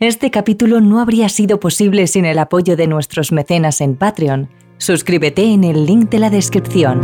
Este capítulo no habría sido posible sin el apoyo de nuestros mecenas en Patreon. Suscríbete en el link de la descripción.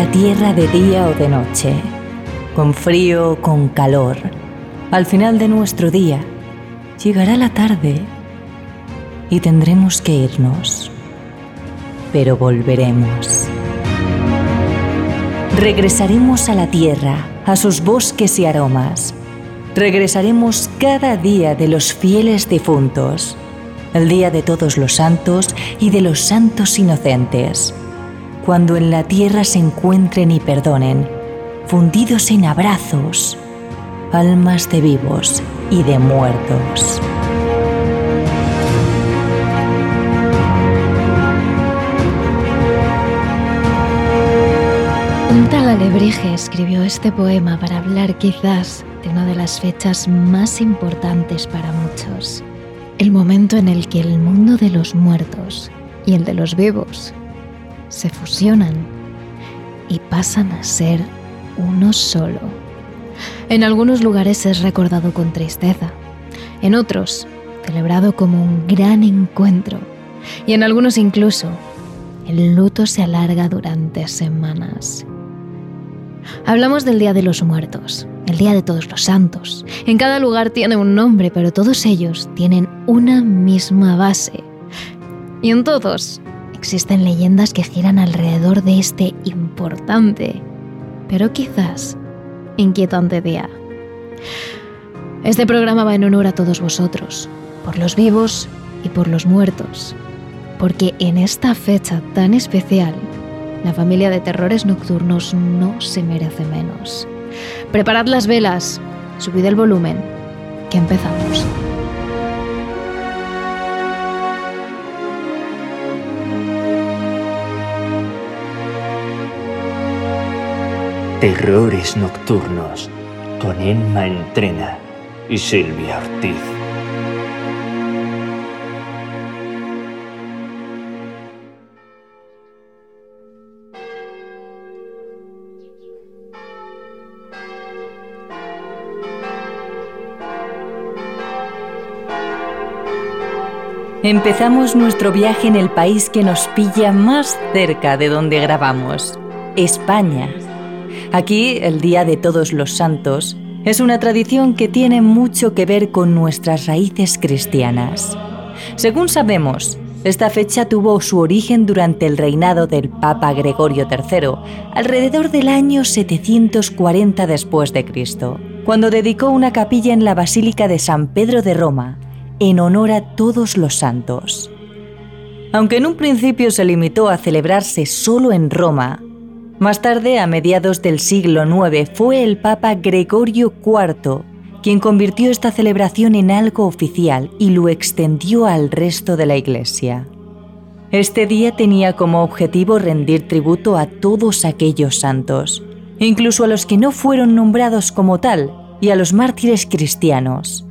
La tierra de día o de noche, con frío o con calor. Al final de nuestro día, llegará la tarde y tendremos que irnos. Pero volveremos. Regresaremos a la tierra, a sus bosques y aromas. Regresaremos cada día de los fieles difuntos, el día de todos los santos y de los santos inocentes cuando en la tierra se encuentren y perdonen, fundidos en abrazos, almas de vivos y de muertos. Un tal Alebrije escribió este poema para hablar quizás de una de las fechas más importantes para muchos, el momento en el que el mundo de los muertos y el de los vivos se fusionan y pasan a ser uno solo. En algunos lugares es recordado con tristeza, en otros celebrado como un gran encuentro y en algunos incluso el luto se alarga durante semanas. Hablamos del Día de los Muertos, el Día de Todos los Santos. En cada lugar tiene un nombre, pero todos ellos tienen una misma base. Y en todos existen leyendas que giran alrededor de este importante, pero quizás inquietante día. Este programa va en honor a todos vosotros, por los vivos y por los muertos, porque en esta fecha tan especial, la familia de terrores nocturnos no se merece menos. Preparad las velas, subid el volumen, que empezamos. Terrores Nocturnos con Emma Entrena y Silvia Ortiz. Empezamos nuestro viaje en el país que nos pilla más cerca de donde grabamos, España. Aquí, el Día de Todos los Santos es una tradición que tiene mucho que ver con nuestras raíces cristianas. Según sabemos, esta fecha tuvo su origen durante el reinado del Papa Gregorio III, alrededor del año 740 después de Cristo, cuando dedicó una capilla en la Basílica de San Pedro de Roma en honor a todos los santos. Aunque en un principio se limitó a celebrarse solo en Roma, más tarde, a mediados del siglo IX, fue el Papa Gregorio IV quien convirtió esta celebración en algo oficial y lo extendió al resto de la Iglesia. Este día tenía como objetivo rendir tributo a todos aquellos santos, incluso a los que no fueron nombrados como tal, y a los mártires cristianos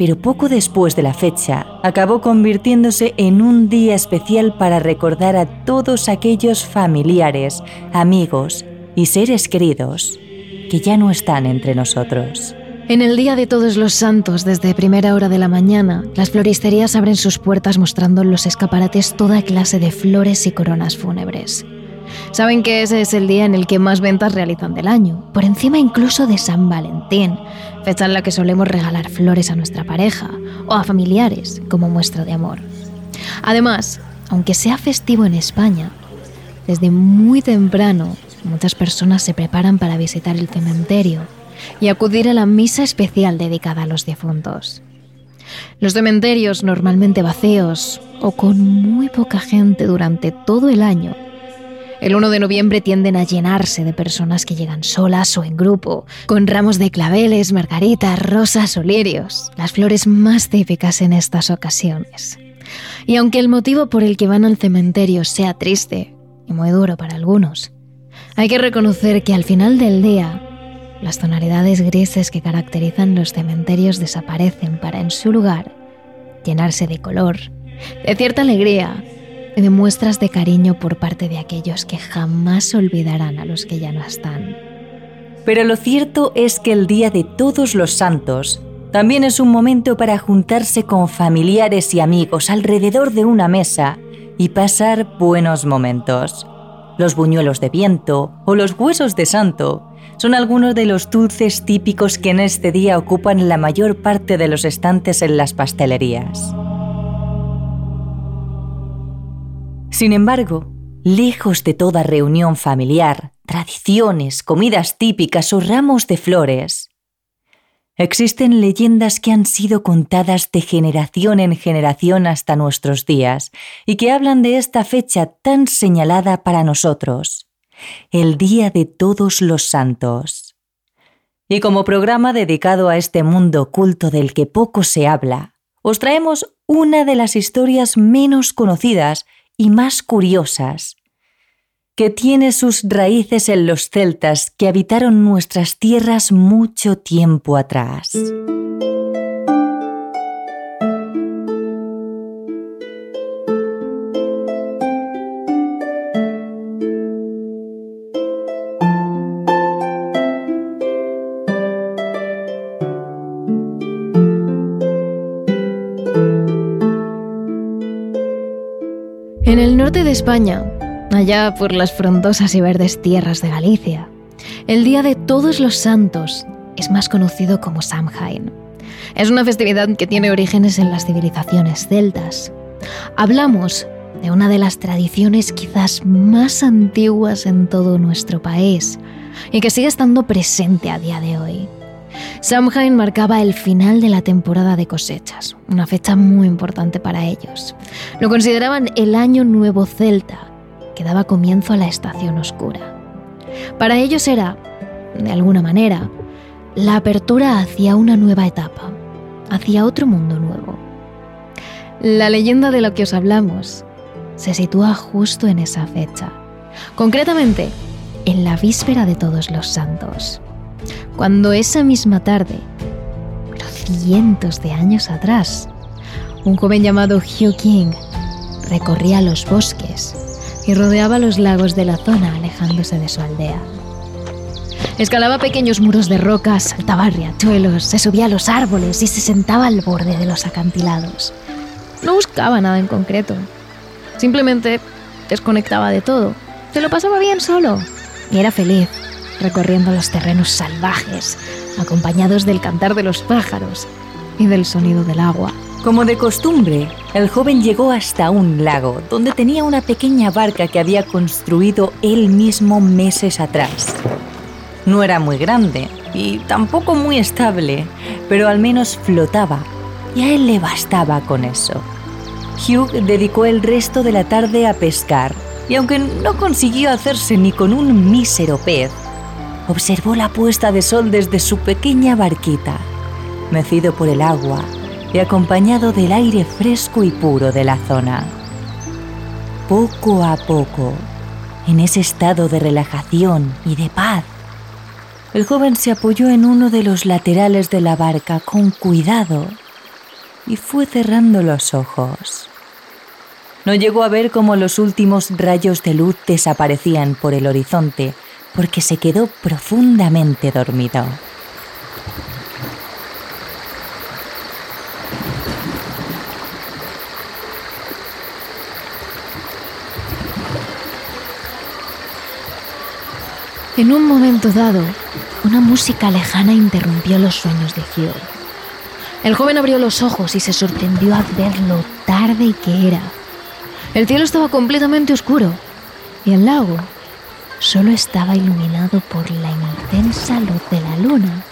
pero poco después de la fecha acabó convirtiéndose en un día especial para recordar a todos aquellos familiares, amigos y seres queridos que ya no están entre nosotros. En el Día de Todos los Santos, desde primera hora de la mañana, las floristerías abren sus puertas mostrando en los escaparates toda clase de flores y coronas fúnebres. Saben que ese es el día en el que más ventas realizan del año, por encima incluso de San Valentín, fecha en la que solemos regalar flores a nuestra pareja o a familiares como muestra de amor. Además, aunque sea festivo en España, desde muy temprano muchas personas se preparan para visitar el cementerio y acudir a la misa especial dedicada a los difuntos. Los cementerios normalmente vacíos o con muy poca gente durante todo el año El 1 de noviembre tienden a llenarse de personas que llegan solas o en grupo, con ramos de claveles, margaritas, rosas o lirios, las flores más típicas en estas ocasiones. Y aunque el motivo por el que van al cementerio sea triste y muy duro para algunos, hay que reconocer que al final del día, las tonalidades grises que caracterizan los cementerios desaparecen para en su lugar llenarse de color, de cierta alegría de muestras de cariño por parte de aquellos que jamás olvidarán a los que ya no están. Pero lo cierto es que el Día de Todos los Santos también es un momento para juntarse con familiares y amigos alrededor de una mesa y pasar buenos momentos. Los buñuelos de viento o los huesos de santo son algunos de los dulces típicos que en este día ocupan la mayor parte de los estantes en las pastelerías. Sin embargo, lejos de toda reunión familiar, tradiciones, comidas típicas o ramos de flores, existen leyendas que han sido contadas de generación en generación hasta nuestros días y que hablan de esta fecha tan señalada para nosotros, el Día de Todos los Santos. Y como programa dedicado a este mundo oculto del que poco se habla, os traemos una de las historias menos conocidas y más curiosas, que tiene sus raíces en los celtas que habitaron nuestras tierras mucho tiempo atrás. En el norte de España, allá por las frondosas y verdes tierras de Galicia, el Día de Todos los Santos es más conocido como Samhain. Es una festividad que tiene orígenes en las civilizaciones celtas. Hablamos de una de las tradiciones quizás más antiguas en todo nuestro país y que sigue estando presente a día de hoy. Samhain marcaba el final de la temporada de cosechas, una fecha muy importante para ellos. Lo consideraban el año nuevo celta, que daba comienzo a la estación oscura. Para ellos era, de alguna manera, la apertura hacia una nueva etapa, hacia otro mundo nuevo. La leyenda de lo que os hablamos se sitúa justo en esa fecha, concretamente en la víspera de todos los santos cuando esa misma tarde, pero cientos de años atrás, un joven llamado Hugh King recorría los bosques y rodeaba los lagos de la zona alejándose de su aldea. Escalaba pequeños muros de rocas, saltaba riachuelos, se subía a los árboles y se sentaba al borde de los acantilados. No buscaba nada en concreto. Simplemente desconectaba de todo. Se lo pasaba bien solo y era feliz recorriendo los terrenos salvajes, acompañados del cantar de los pájaros y del sonido del agua. Como de costumbre, el joven llegó hasta un lago, donde tenía una pequeña barca que había construido él mismo meses atrás. No era muy grande y tampoco muy estable, pero al menos flotaba, y a él le bastaba con eso. Hugh dedicó el resto de la tarde a pescar, y aunque no consiguió hacerse ni con un mísero pez, observó la puesta de sol desde su pequeña barquita, mecido por el agua y acompañado del aire fresco y puro de la zona. Poco a poco, en ese estado de relajación y de paz, el joven se apoyó en uno de los laterales de la barca con cuidado y fue cerrando los ojos. No llegó a ver cómo los últimos rayos de luz desaparecían por el horizonte porque se quedó profundamente dormido. En un momento dado, una música lejana interrumpió los sueños de Hugh. El joven abrió los ojos y se sorprendió al ver lo tarde que era. El cielo estaba completamente oscuro y el lago solo estaba iluminado por la intensa luz de la luna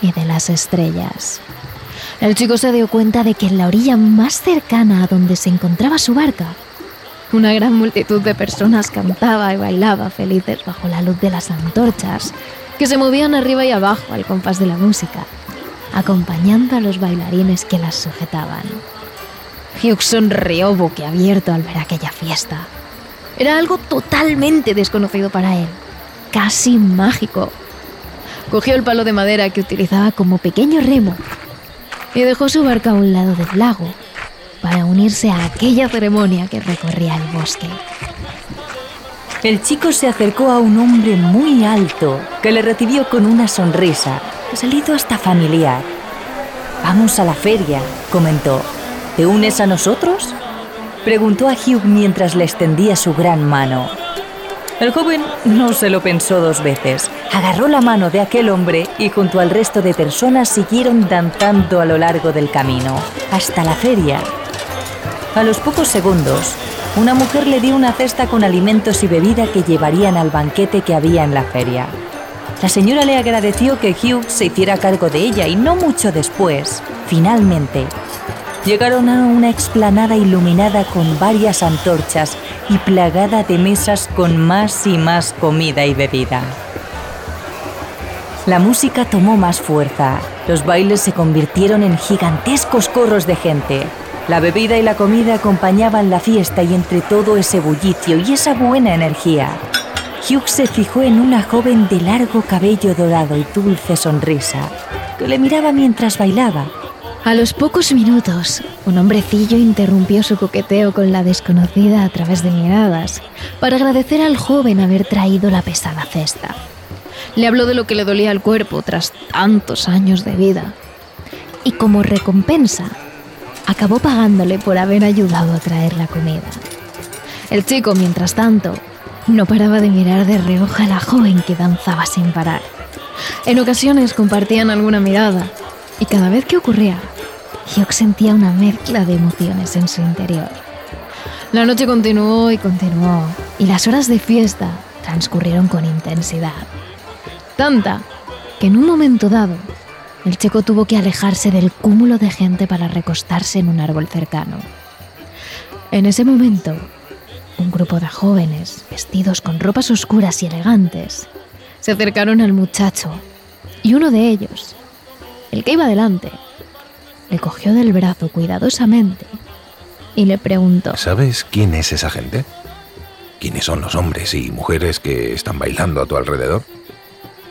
y de las estrellas. El chico se dio cuenta de que en la orilla más cercana a donde se encontraba su barca Una gran multitud de personas cantaba y bailaba felices bajo la luz de las antorchas, que se movían arriba y abajo al compás de la música, acompañando a los bailarines que las sujetaban. Hugh sonrió boquiabierto al ver aquella fiesta. Era algo totalmente desconocido para él, casi mágico. Cogió el palo de madera que utilizaba como pequeño remo y dejó su barca a un lado del lago para unirse a aquella ceremonia que recorría el bosque. El chico se acercó a un hombre muy alto que le recibió con una sonrisa, salido hasta familiar. Vamos a la feria, comentó. ¿Te unes a nosotros? Preguntó a Hugh mientras le extendía su gran mano. El joven no se lo pensó dos veces. Agarró la mano de aquel hombre y junto al resto de personas siguieron danzando a lo largo del camino, hasta la feria, a los pocos segundos, una mujer le dio una cesta con alimentos y bebida que llevarían al banquete que había en la feria. La señora le agradeció que Hugh se hiciera cargo de ella y no mucho después, finalmente, llegaron a una explanada iluminada con varias antorchas y plagada de mesas con más y más comida y bebida. La música tomó más fuerza, los bailes se convirtieron en gigantescos corros de gente, la bebida y la comida acompañaban la fiesta y entre todo ese bullicio y esa buena energía, Hugh se fijó en una joven de largo cabello dorado y dulce sonrisa, que le miraba mientras bailaba. A los pocos minutos, un hombrecillo interrumpió su coqueteo con la desconocida a través de miradas para agradecer al joven haber traído la pesada cesta. Le habló de lo que le dolía al cuerpo tras tantos años de vida. Y como recompensa, acabó pagándole por haber ayudado a traer la comida. El chico, mientras tanto, no paraba de mirar de reojo a la joven que danzaba sin parar. En ocasiones compartían alguna mirada y cada vez que ocurría, Hugh sentía una mezcla de emociones en su interior. La noche continuó y continuó y las horas de fiesta transcurrieron con intensidad. Tanta que en un momento dado el chico tuvo que alejarse del cúmulo de gente para recostarse en un árbol cercano. En ese momento, un grupo de jóvenes, vestidos con ropas oscuras y elegantes, se acercaron al muchacho y uno de ellos, el que iba delante, le cogió del brazo cuidadosamente y le preguntó, ¿Sabes quién es esa gente? ¿Quiénes son los hombres y mujeres que están bailando a tu alrededor?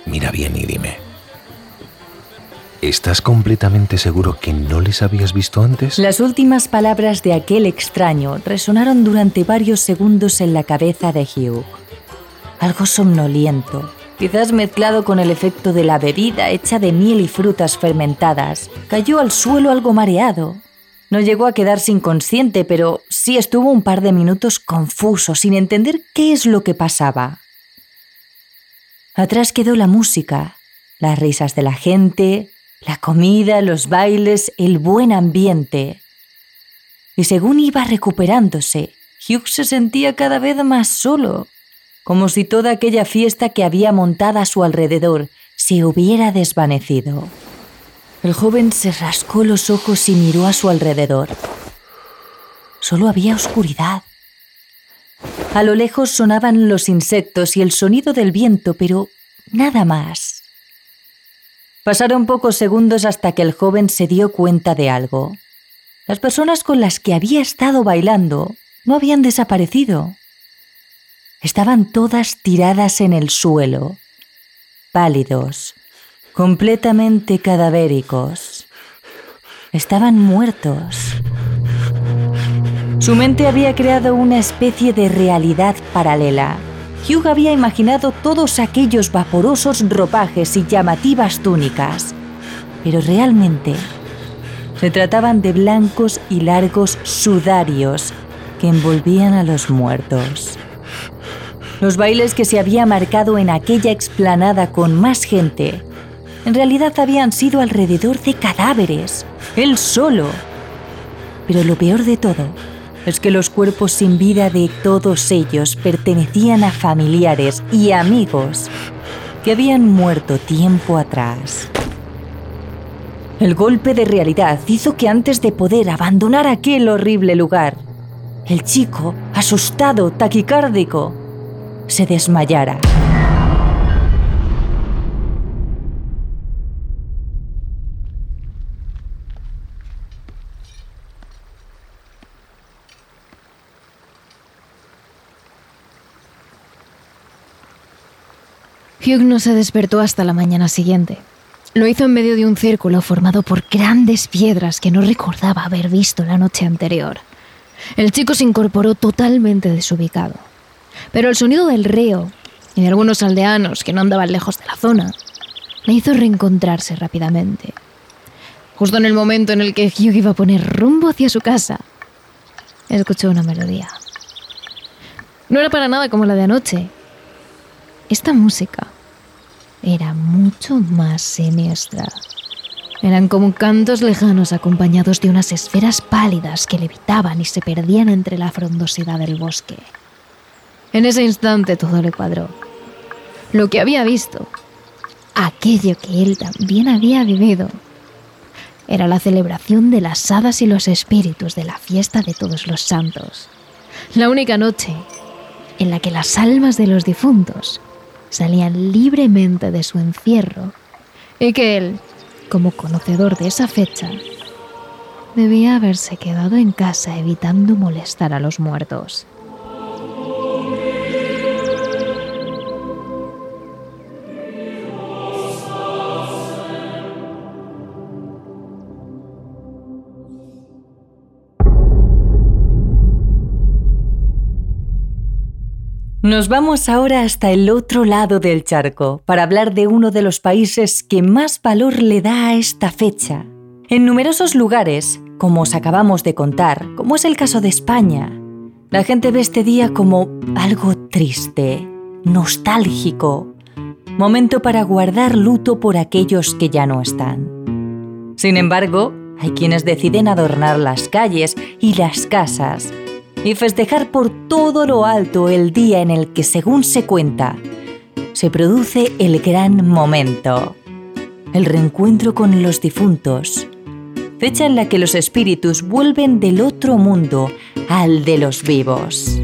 Mira bien y dime. ¿Estás completamente seguro que no les habías visto antes? Las últimas palabras de aquel extraño resonaron durante varios segundos en la cabeza de Hugh. Algo somnoliento, quizás mezclado con el efecto de la bebida hecha de miel y frutas fermentadas, cayó al suelo algo mareado. No llegó a quedarse inconsciente, pero sí estuvo un par de minutos confuso, sin entender qué es lo que pasaba. Atrás quedó la música, las risas de la gente, la comida, los bailes, el buen ambiente. Y según iba recuperándose, Hugh se sentía cada vez más solo, como si toda aquella fiesta que había montada a su alrededor se hubiera desvanecido. El joven se rascó los ojos y miró a su alrededor. Solo había oscuridad. A lo lejos sonaban los insectos y el sonido del viento, pero nada más. Pasaron pocos segundos hasta que el joven se dio cuenta de algo. Las personas con las que había estado bailando no habían desaparecido. Estaban todas tiradas en el suelo, pálidos, completamente cadavéricos. Estaban muertos. Su mente había creado una especie de realidad paralela Hugh había imaginado todos aquellos vaporosos ropajes y llamativas túnicas, pero realmente se trataban de blancos y largos sudarios que envolvían a los muertos. Los bailes que se había marcado en aquella explanada con más gente, en realidad habían sido alrededor de cadáveres, él solo. Pero lo peor de todo es que los cuerpos sin vida de todos ellos pertenecían a familiares y amigos que habían muerto tiempo atrás. El golpe de realidad hizo que antes de poder abandonar aquel horrible lugar, el chico asustado, taquicárdico, se desmayara. Hugh no se despertó hasta la mañana siguiente. Lo hizo en medio de un círculo formado por grandes piedras que no recordaba haber visto la noche anterior. El chico se incorporó totalmente desubicado. Pero el sonido del río y de algunos aldeanos que no andaban lejos de la zona le hizo reencontrarse rápidamente. Justo en el momento en el que Hugh iba a poner rumbo hacia su casa, escuchó una melodía. No era para nada como la de anoche. Esta música era mucho más siniestra. Eran como cantos lejanos acompañados de unas esferas pálidas que levitaban y se perdían entre la frondosidad del bosque. En ese instante todo le cuadró. Lo que había visto, aquello que él también había vivido, era la celebración de las hadas y los espíritus de la fiesta de todos los santos. La única noche en la que las almas de los difuntos salían libremente de su encierro y que él, como conocedor de esa fecha, debía haberse quedado en casa evitando molestar a los muertos. Nos vamos ahora hasta el otro lado del charco para hablar de uno de los países que más valor le da a esta fecha. En numerosos lugares, como os acabamos de contar, como es el caso de España, la gente ve este día como algo triste, nostálgico, momento para guardar luto por aquellos que ya no están. Sin embargo, hay quienes deciden adornar las calles y las casas y festejar por todo lo alto el día en el que, según se cuenta, se produce el gran momento, el reencuentro con los difuntos, fecha en la que los espíritus vuelven del otro mundo al de los vivos.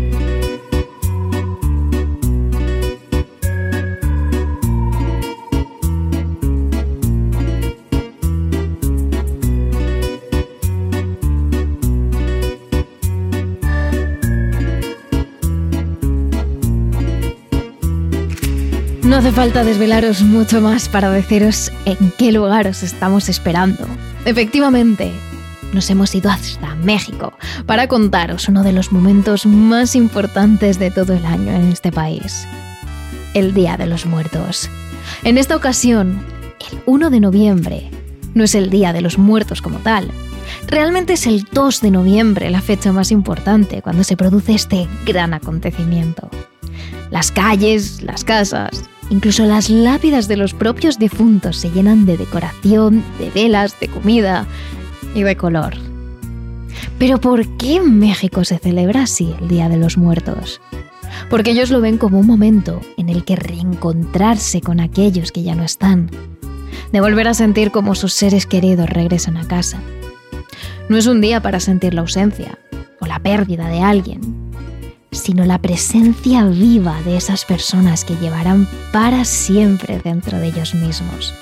No hace falta desvelaros mucho más para deciros en qué lugar os estamos esperando. Efectivamente, nos hemos ido hasta México para contaros uno de los momentos más importantes de todo el año en este país. El Día de los Muertos. En esta ocasión, el 1 de noviembre no es el Día de los Muertos como tal. Realmente es el 2 de noviembre la fecha más importante cuando se produce este gran acontecimiento. Las calles, las casas, Incluso las lápidas de los propios difuntos se llenan de decoración, de velas, de comida y de color. Pero ¿por qué en México se celebra así el Día de los Muertos? Porque ellos lo ven como un momento en el que reencontrarse con aquellos que ya no están, de volver a sentir como sus seres queridos regresan a casa. No es un día para sentir la ausencia o la pérdida de alguien, sino la presencia viva de esas personas que llevarán para siempre dentro de ellos mismos,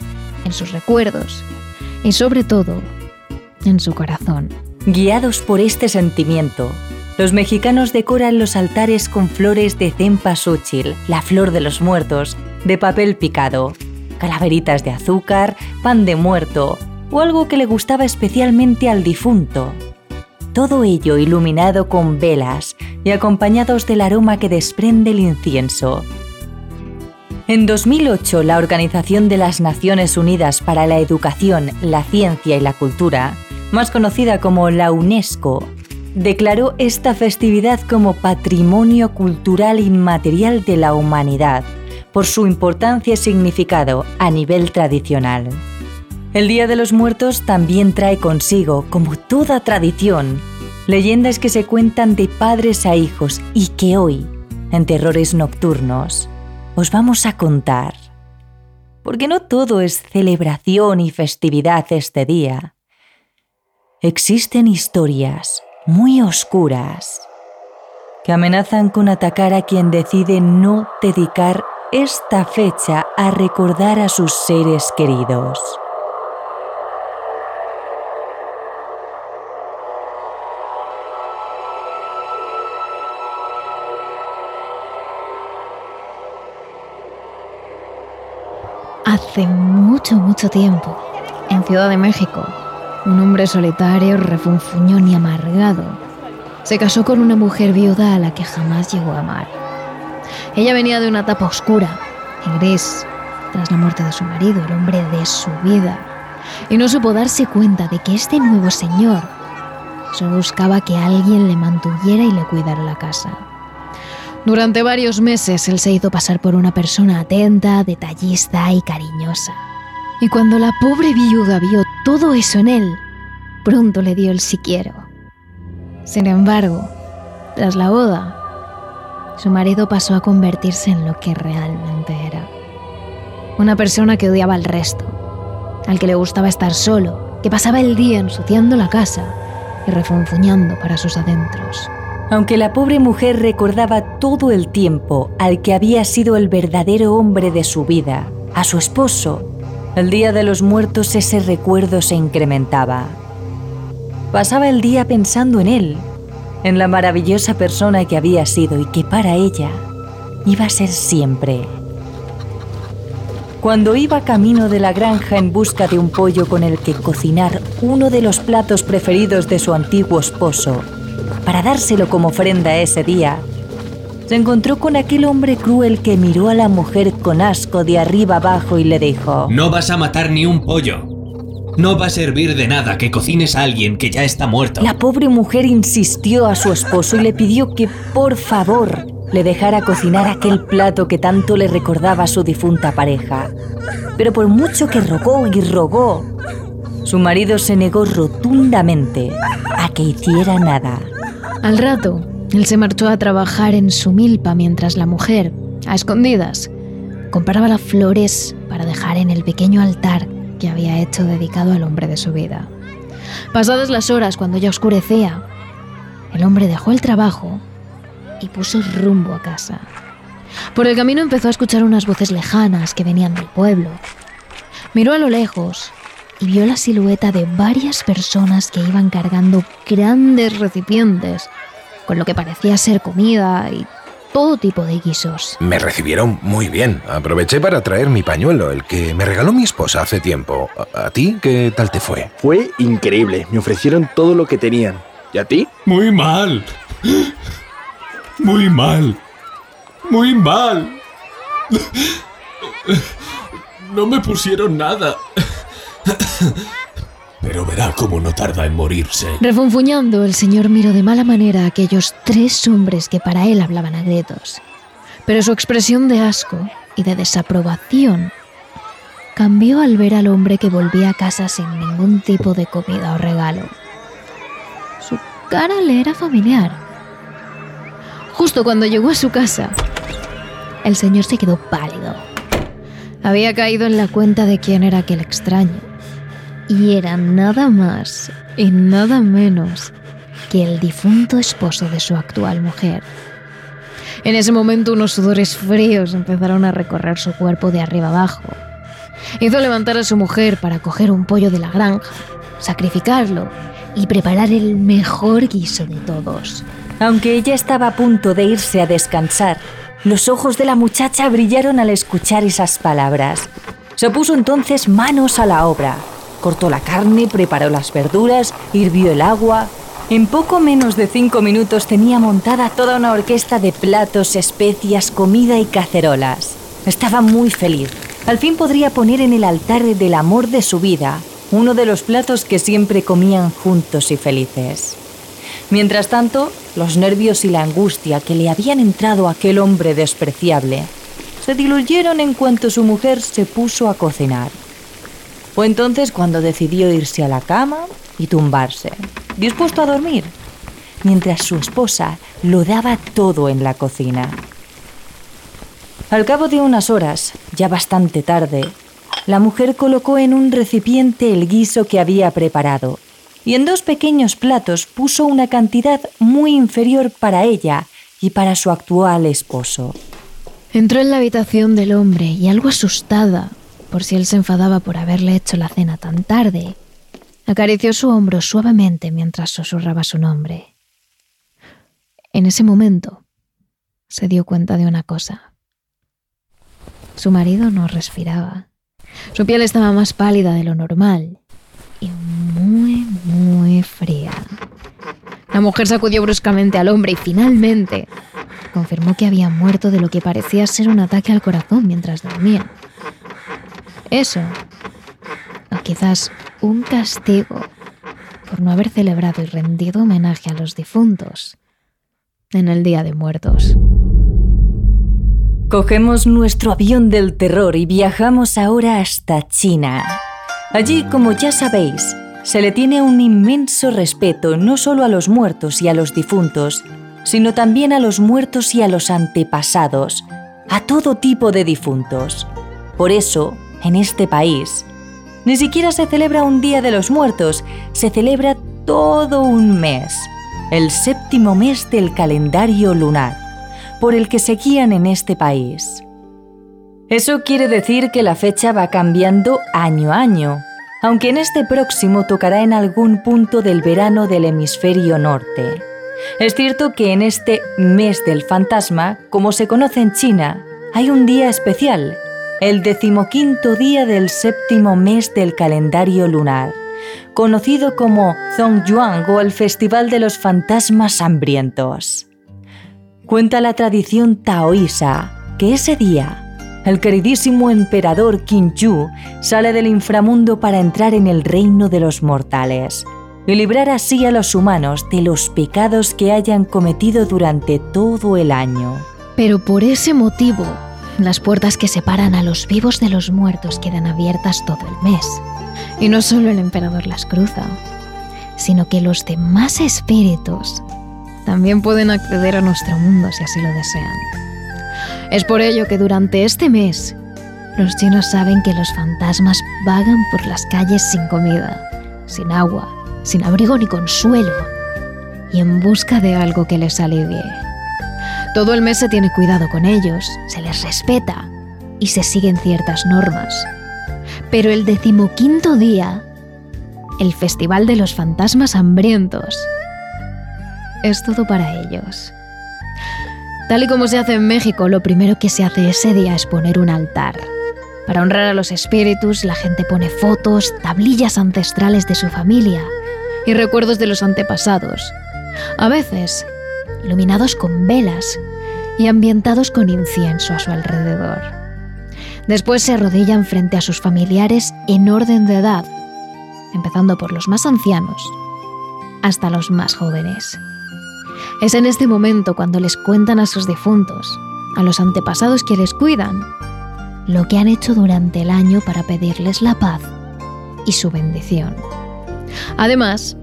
en sus recuerdos y sobre todo en su corazón. Guiados por este sentimiento, los mexicanos decoran los altares con flores de cempasúchil, la flor de los muertos, de papel picado, calaveritas de azúcar, pan de muerto o algo que le gustaba especialmente al difunto, todo ello iluminado con velas y acompañados del aroma que desprende el incienso. En 2008, la Organización de las Naciones Unidas para la Educación, la Ciencia y la Cultura, más conocida como la UNESCO, declaró esta festividad como Patrimonio Cultural Inmaterial de la Humanidad por su importancia y significado a nivel tradicional. El Día de los Muertos también trae consigo, como toda tradición, leyendas que se cuentan de padres a hijos y que hoy, en Terrores Nocturnos, os vamos a contar. Porque no todo es celebración y festividad este día. Existen historias muy oscuras que amenazan con atacar a quien decide no dedicar esta fecha a recordar a sus seres queridos. Hace mucho, mucho tiempo, en Ciudad de México, un hombre solitario, refunfuñón y amargado, se casó con una mujer viuda a la que jamás llegó a amar. Ella venía de una etapa oscura y gris, tras la muerte de su marido, el hombre de su vida, y no supo darse cuenta de que este nuevo señor solo buscaba que alguien le mantuviera y le cuidara la casa. Durante varios meses él se hizo pasar por una persona atenta, detallista y cariñosa. Y cuando la pobre viuda vio todo eso en él, pronto le dio el si quiero. Sin embargo, tras la boda, su marido pasó a convertirse en lo que realmente era. Una persona que odiaba al resto, al que le gustaba estar solo, que pasaba el día ensuciando la casa y refunfuñando para sus adentros. Aunque la pobre mujer recordaba todo el tiempo al que había sido el verdadero hombre de su vida, a su esposo, el día de los muertos ese recuerdo se incrementaba. Pasaba el día pensando en él, en la maravillosa persona que había sido y que para ella iba a ser siempre. Cuando iba camino de la granja en busca de un pollo con el que cocinar uno de los platos preferidos de su antiguo esposo, para dárselo como ofrenda ese día, se encontró con aquel hombre cruel que miró a la mujer con asco de arriba abajo y le dijo, No vas a matar ni un pollo. No va a servir de nada que cocines a alguien que ya está muerto. La pobre mujer insistió a su esposo y le pidió que por favor le dejara cocinar aquel plato que tanto le recordaba a su difunta pareja. Pero por mucho que rogó y rogó, su marido se negó rotundamente a que hiciera nada. Al rato, él se marchó a trabajar en su milpa mientras la mujer, a escondidas, compraba las flores para dejar en el pequeño altar que había hecho dedicado al hombre de su vida. Pasadas las horas, cuando ya oscurecía, el hombre dejó el trabajo y puso rumbo a casa. Por el camino empezó a escuchar unas voces lejanas que venían del pueblo. Miró a lo lejos y vio la silueta de varias personas que iban cargando grandes recipientes con lo que parecía ser comida y todo tipo de guisos. Me recibieron muy bien. Aproveché para traer mi pañuelo, el que me regaló mi esposa hace tiempo. ¿A, a ti qué tal te fue? Fue increíble. Me ofrecieron todo lo que tenían. ¿Y a ti? Muy mal. Muy mal. Muy mal. No me pusieron nada. Pero verá cómo no tarda en morirse. Refunfuñando, el señor miró de mala manera a aquellos tres hombres que para él hablaban a gritos. Pero su expresión de asco y de desaprobación cambió al ver al hombre que volvía a casa sin ningún tipo de comida o regalo. Su cara le era familiar. Justo cuando llegó a su casa, el señor se quedó pálido. Había caído en la cuenta de quién era aquel extraño. Y era nada más y nada menos que el difunto esposo de su actual mujer. En ese momento unos sudores fríos empezaron a recorrer su cuerpo de arriba abajo. Hizo levantar a su mujer para coger un pollo de la granja, sacrificarlo y preparar el mejor guiso de todos. Aunque ella estaba a punto de irse a descansar, los ojos de la muchacha brillaron al escuchar esas palabras. Se puso entonces manos a la obra. Cortó la carne, preparó las verduras, hirvió el agua. En poco menos de cinco minutos tenía montada toda una orquesta de platos, especias, comida y cacerolas. Estaba muy feliz. Al fin podría poner en el altar del amor de su vida uno de los platos que siempre comían juntos y felices. Mientras tanto, los nervios y la angustia que le habían entrado a aquel hombre despreciable se diluyeron en cuanto su mujer se puso a cocinar. Fue entonces cuando decidió irse a la cama y tumbarse, dispuesto a dormir, mientras su esposa lo daba todo en la cocina. Al cabo de unas horas, ya bastante tarde, la mujer colocó en un recipiente el guiso que había preparado y en dos pequeños platos puso una cantidad muy inferior para ella y para su actual esposo. Entró en la habitación del hombre y algo asustada, por si él se enfadaba por haberle hecho la cena tan tarde, acarició su hombro suavemente mientras susurraba su nombre. En ese momento se dio cuenta de una cosa. Su marido no respiraba. Su piel estaba más pálida de lo normal y muy, muy fría. La mujer sacudió bruscamente al hombre y finalmente confirmó que había muerto de lo que parecía ser un ataque al corazón mientras dormía. Eso, o quizás un castigo por no haber celebrado y rendido homenaje a los difuntos en el Día de Muertos. Cogemos nuestro avión del terror y viajamos ahora hasta China. Allí, como ya sabéis, se le tiene un inmenso respeto no solo a los muertos y a los difuntos, sino también a los muertos y a los antepasados, a todo tipo de difuntos. Por eso, en este país, ni siquiera se celebra un Día de los Muertos, se celebra todo un mes, el séptimo mes del calendario lunar, por el que se guían en este país. Eso quiere decir que la fecha va cambiando año a año, aunque en este próximo tocará en algún punto del verano del hemisferio norte. Es cierto que en este mes del fantasma, como se conoce en China, hay un día especial, el decimoquinto día del séptimo mes del calendario lunar, conocido como Zongyuan o el Festival de los Fantasmas Hambrientos. Cuenta la tradición taoísa que ese día el queridísimo emperador Qin Yu sale del inframundo para entrar en el reino de los mortales y librar así a los humanos de los pecados que hayan cometido durante todo el año. Pero por ese motivo, las puertas que separan a los vivos de los muertos quedan abiertas todo el mes. Y no solo el emperador las cruza, sino que los demás espíritus también pueden acceder a nuestro mundo si así lo desean. Es por ello que durante este mes, los chinos saben que los fantasmas vagan por las calles sin comida, sin agua, sin abrigo ni consuelo, y en busca de algo que les alivie. Todo el mes se tiene cuidado con ellos, se les respeta y se siguen ciertas normas. Pero el decimoquinto día, el Festival de los Fantasmas Hambrientos, es todo para ellos. Tal y como se hace en México, lo primero que se hace ese día es poner un altar. Para honrar a los espíritus, la gente pone fotos, tablillas ancestrales de su familia y recuerdos de los antepasados. A veces, iluminados con velas y ambientados con incienso a su alrededor. Después se arrodillan frente a sus familiares en orden de edad, empezando por los más ancianos hasta los más jóvenes. Es en este momento cuando les cuentan a sus difuntos, a los antepasados que les cuidan, lo que han hecho durante el año para pedirles la paz y su bendición. Además,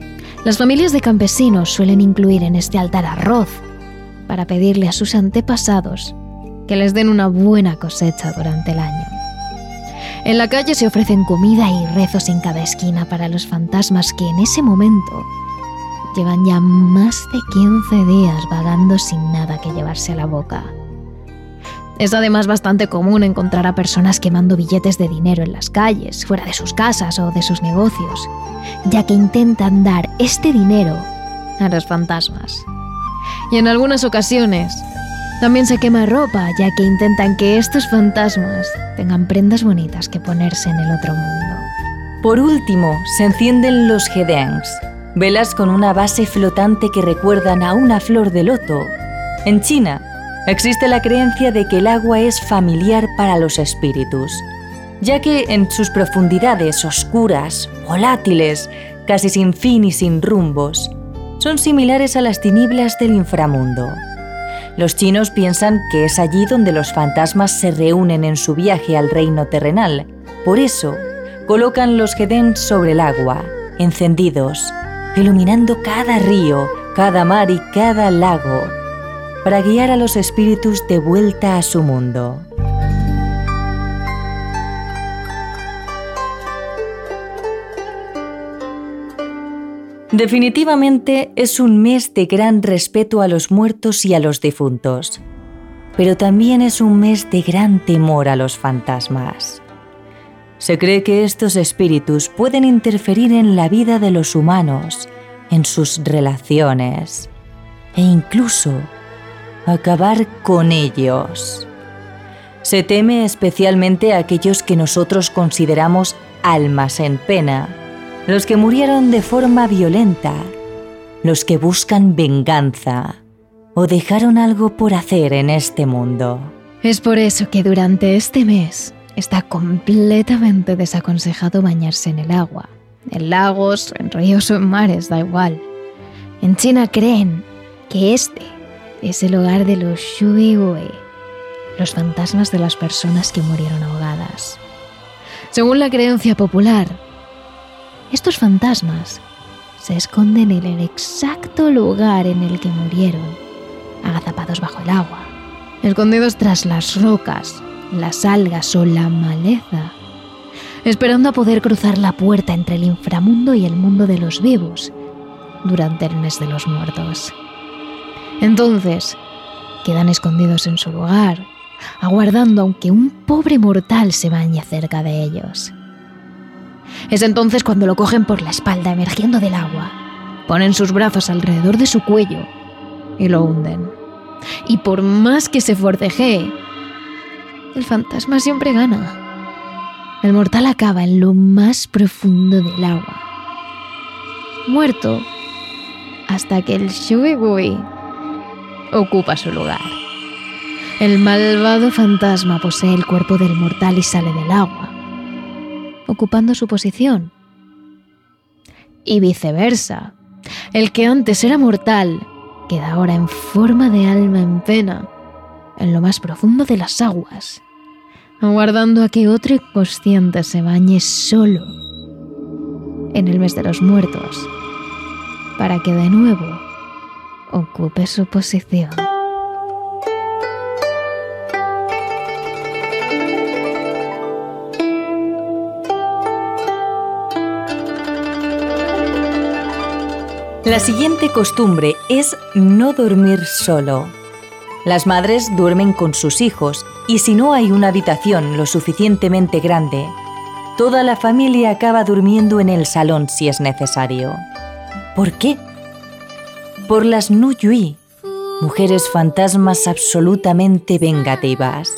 las familias de campesinos suelen incluir en este altar arroz para pedirle a sus antepasados que les den una buena cosecha durante el año. En la calle se ofrecen comida y rezos en cada esquina para los fantasmas que en ese momento llevan ya más de 15 días vagando sin nada que llevarse a la boca. Es además bastante común encontrar a personas quemando billetes de dinero en las calles, fuera de sus casas o de sus negocios, ya que intentan dar este dinero a los fantasmas. Y en algunas ocasiones también se quema ropa, ya que intentan que estos fantasmas tengan prendas bonitas que ponerse en el otro mundo. Por último, se encienden los gedengs, velas con una base flotante que recuerdan a una flor de loto. En China, existe la creencia de que el agua es familiar para los espíritus, ya que en sus profundidades oscuras, volátiles, casi sin fin y sin rumbos, son similares a las tinieblas del inframundo. Los chinos piensan que es allí donde los fantasmas se reúnen en su viaje al reino terrenal. Por eso, colocan los Geden sobre el agua, encendidos, iluminando cada río, cada mar y cada lago, para guiar a los espíritus de vuelta a su mundo. Definitivamente es un mes de gran respeto a los muertos y a los difuntos, pero también es un mes de gran temor a los fantasmas. Se cree que estos espíritus pueden interferir en la vida de los humanos, en sus relaciones e incluso acabar con ellos. Se teme especialmente a aquellos que nosotros consideramos almas en pena los que murieron de forma violenta, los que buscan venganza o dejaron algo por hacer en este mundo. Es por eso que durante este mes está completamente desaconsejado bañarse en el agua. En lagos, en ríos o en mares, da igual. En China creen que este es el hogar de los Shuiwei, los fantasmas de las personas que murieron ahogadas. Según la creencia popular, estos fantasmas se esconden en el exacto lugar en el que murieron, agazapados bajo el agua, escondidos tras las rocas, las algas o la maleza, esperando a poder cruzar la puerta entre el inframundo y el mundo de los vivos durante el mes de los muertos. Entonces, quedan escondidos en su lugar, aguardando aunque un pobre mortal se bañe cerca de ellos. Es entonces cuando lo cogen por la espalda emergiendo del agua, ponen sus brazos alrededor de su cuello y lo hunden. Y por más que se forcejee, el fantasma siempre gana. El mortal acaba en lo más profundo del agua, muerto hasta que el Shuigui ocupa su lugar. El malvado fantasma posee el cuerpo del mortal y sale del agua ocupando su posición. Y viceversa, el que antes era mortal queda ahora en forma de alma en pena, en lo más profundo de las aguas, aguardando a que otro inconsciente se bañe solo en el mes de los muertos, para que de nuevo ocupe su posición. La siguiente costumbre es no dormir solo. Las madres duermen con sus hijos y si no hay una habitación lo suficientemente grande, toda la familia acaba durmiendo en el salón si es necesario. ¿Por qué? Por las Nuyui, mujeres fantasmas absolutamente vengativas.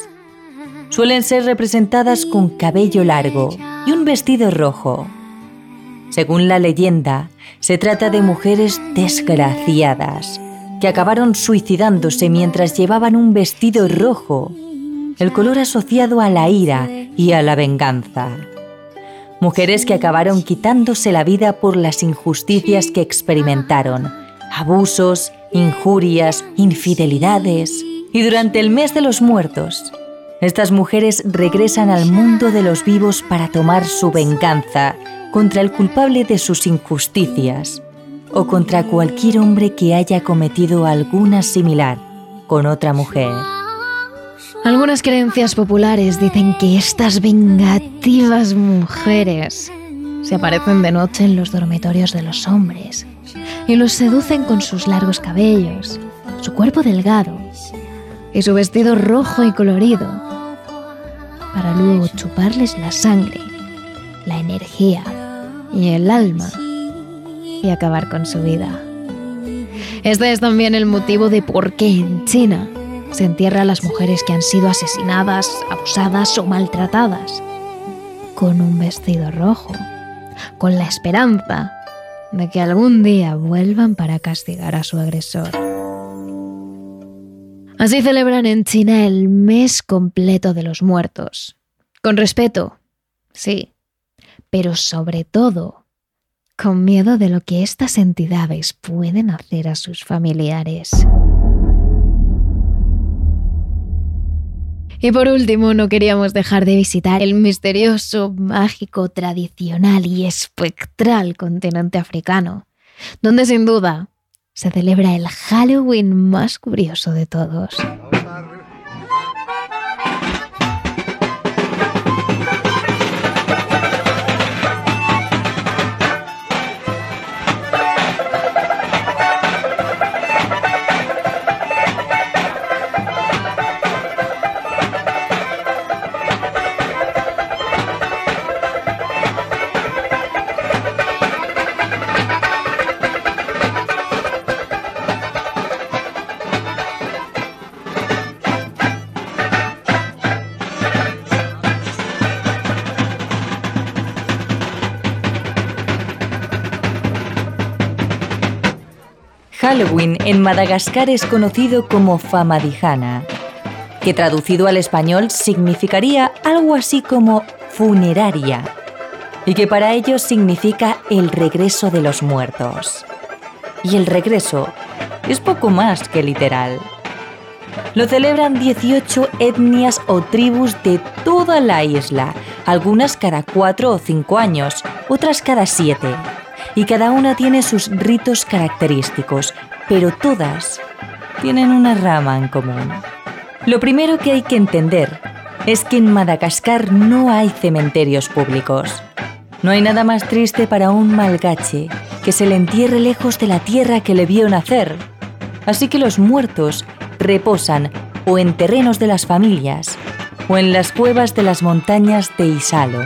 Suelen ser representadas con cabello largo y un vestido rojo. Según la leyenda, se trata de mujeres desgraciadas que acabaron suicidándose mientras llevaban un vestido rojo, el color asociado a la ira y a la venganza. Mujeres que acabaron quitándose la vida por las injusticias que experimentaron, abusos, injurias, infidelidades. Y durante el mes de los muertos, estas mujeres regresan al mundo de los vivos para tomar su venganza contra el culpable de sus injusticias o contra cualquier hombre que haya cometido alguna similar con otra mujer. Algunas creencias populares dicen que estas vengativas mujeres se aparecen de noche en los dormitorios de los hombres y los seducen con sus largos cabellos, su cuerpo delgado y su vestido rojo y colorido, para luego chuparles la sangre, la energía y el alma y acabar con su vida. Este es también el motivo de por qué en China se entierra a las mujeres que han sido asesinadas, abusadas o maltratadas con un vestido rojo, con la esperanza de que algún día vuelvan para castigar a su agresor. Así celebran en China el mes completo de los muertos. Con respeto, sí, pero sobre todo con miedo de lo que estas entidades pueden hacer a sus familiares. Y por último, no queríamos dejar de visitar el misterioso, mágico, tradicional y espectral continente africano, donde sin duda se celebra el Halloween más curioso de todos. En Madagascar es conocido como Famadihana, que traducido al español significaría algo así como funeraria, y que para ellos significa el regreso de los muertos. Y el regreso es poco más que literal. Lo celebran 18 etnias o tribus de toda la isla, algunas cada 4 o 5 años, otras cada 7. Y cada una tiene sus ritos característicos, pero todas tienen una rama en común. Lo primero que hay que entender es que en Madagascar no hay cementerios públicos. No hay nada más triste para un malgache que se le entierre lejos de la tierra que le vio nacer. Así que los muertos reposan o en terrenos de las familias o en las cuevas de las montañas de Isalo.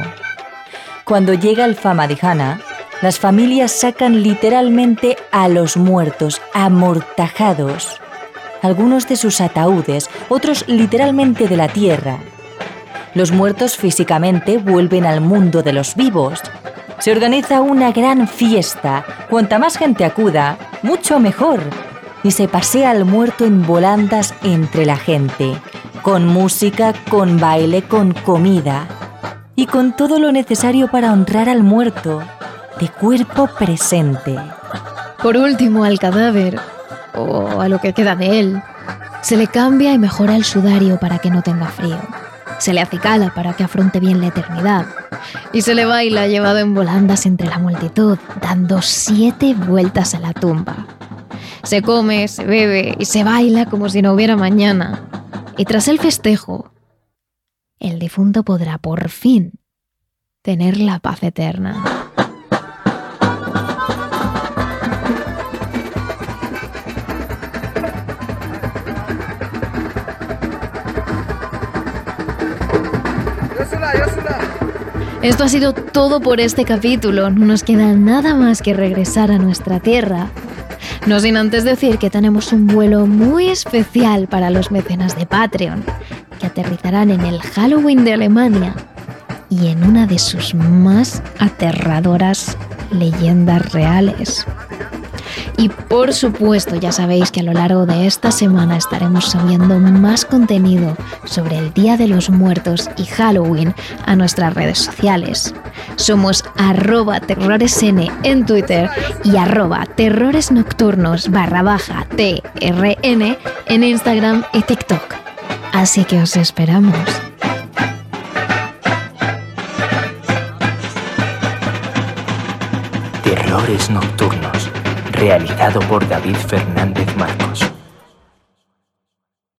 Cuando llega el Famadihana, las familias sacan literalmente a los muertos, amortajados. Algunos de sus ataúdes, otros literalmente de la tierra. Los muertos físicamente vuelven al mundo de los vivos. Se organiza una gran fiesta. Cuanta más gente acuda, mucho mejor y se pasea al muerto en volandas entre la gente, con música, con baile, con comida y con todo lo necesario para honrar al muerto, de cuerpo presente. Por último, al cadáver, o a lo que queda de él, se le cambia y mejora el sudario para que no tenga frío. Se le acicala para que afronte bien la eternidad. Y se le baila llevado en volandas entre la multitud, dando siete vueltas a la tumba, se come, se bebe y se baila como si no hubiera mañana. Y tras el festejo, el difunto podrá por fin tener la paz eterna. Esto ha sido todo por este capítulo. No nos queda nada más que regresar a nuestra tierra no sin antes decir que tenemos un vuelo muy especial para los mecenas de Patreon, que aterrizarán en el Halloween de Alemania y en una de sus más aterradoras leyendas reales. Y por supuesto, ya sabéis que a lo largo de esta semana estaremos subiendo más contenido sobre el Día de los Muertos y Halloween a nuestras redes sociales. Somos arroba terroresn en Twitter y arroba terroresnocturnos barra baja TRN en Instagram y TikTok. Así que os esperamos. Terrores Nocturnos realizado por David Fernández Marcos.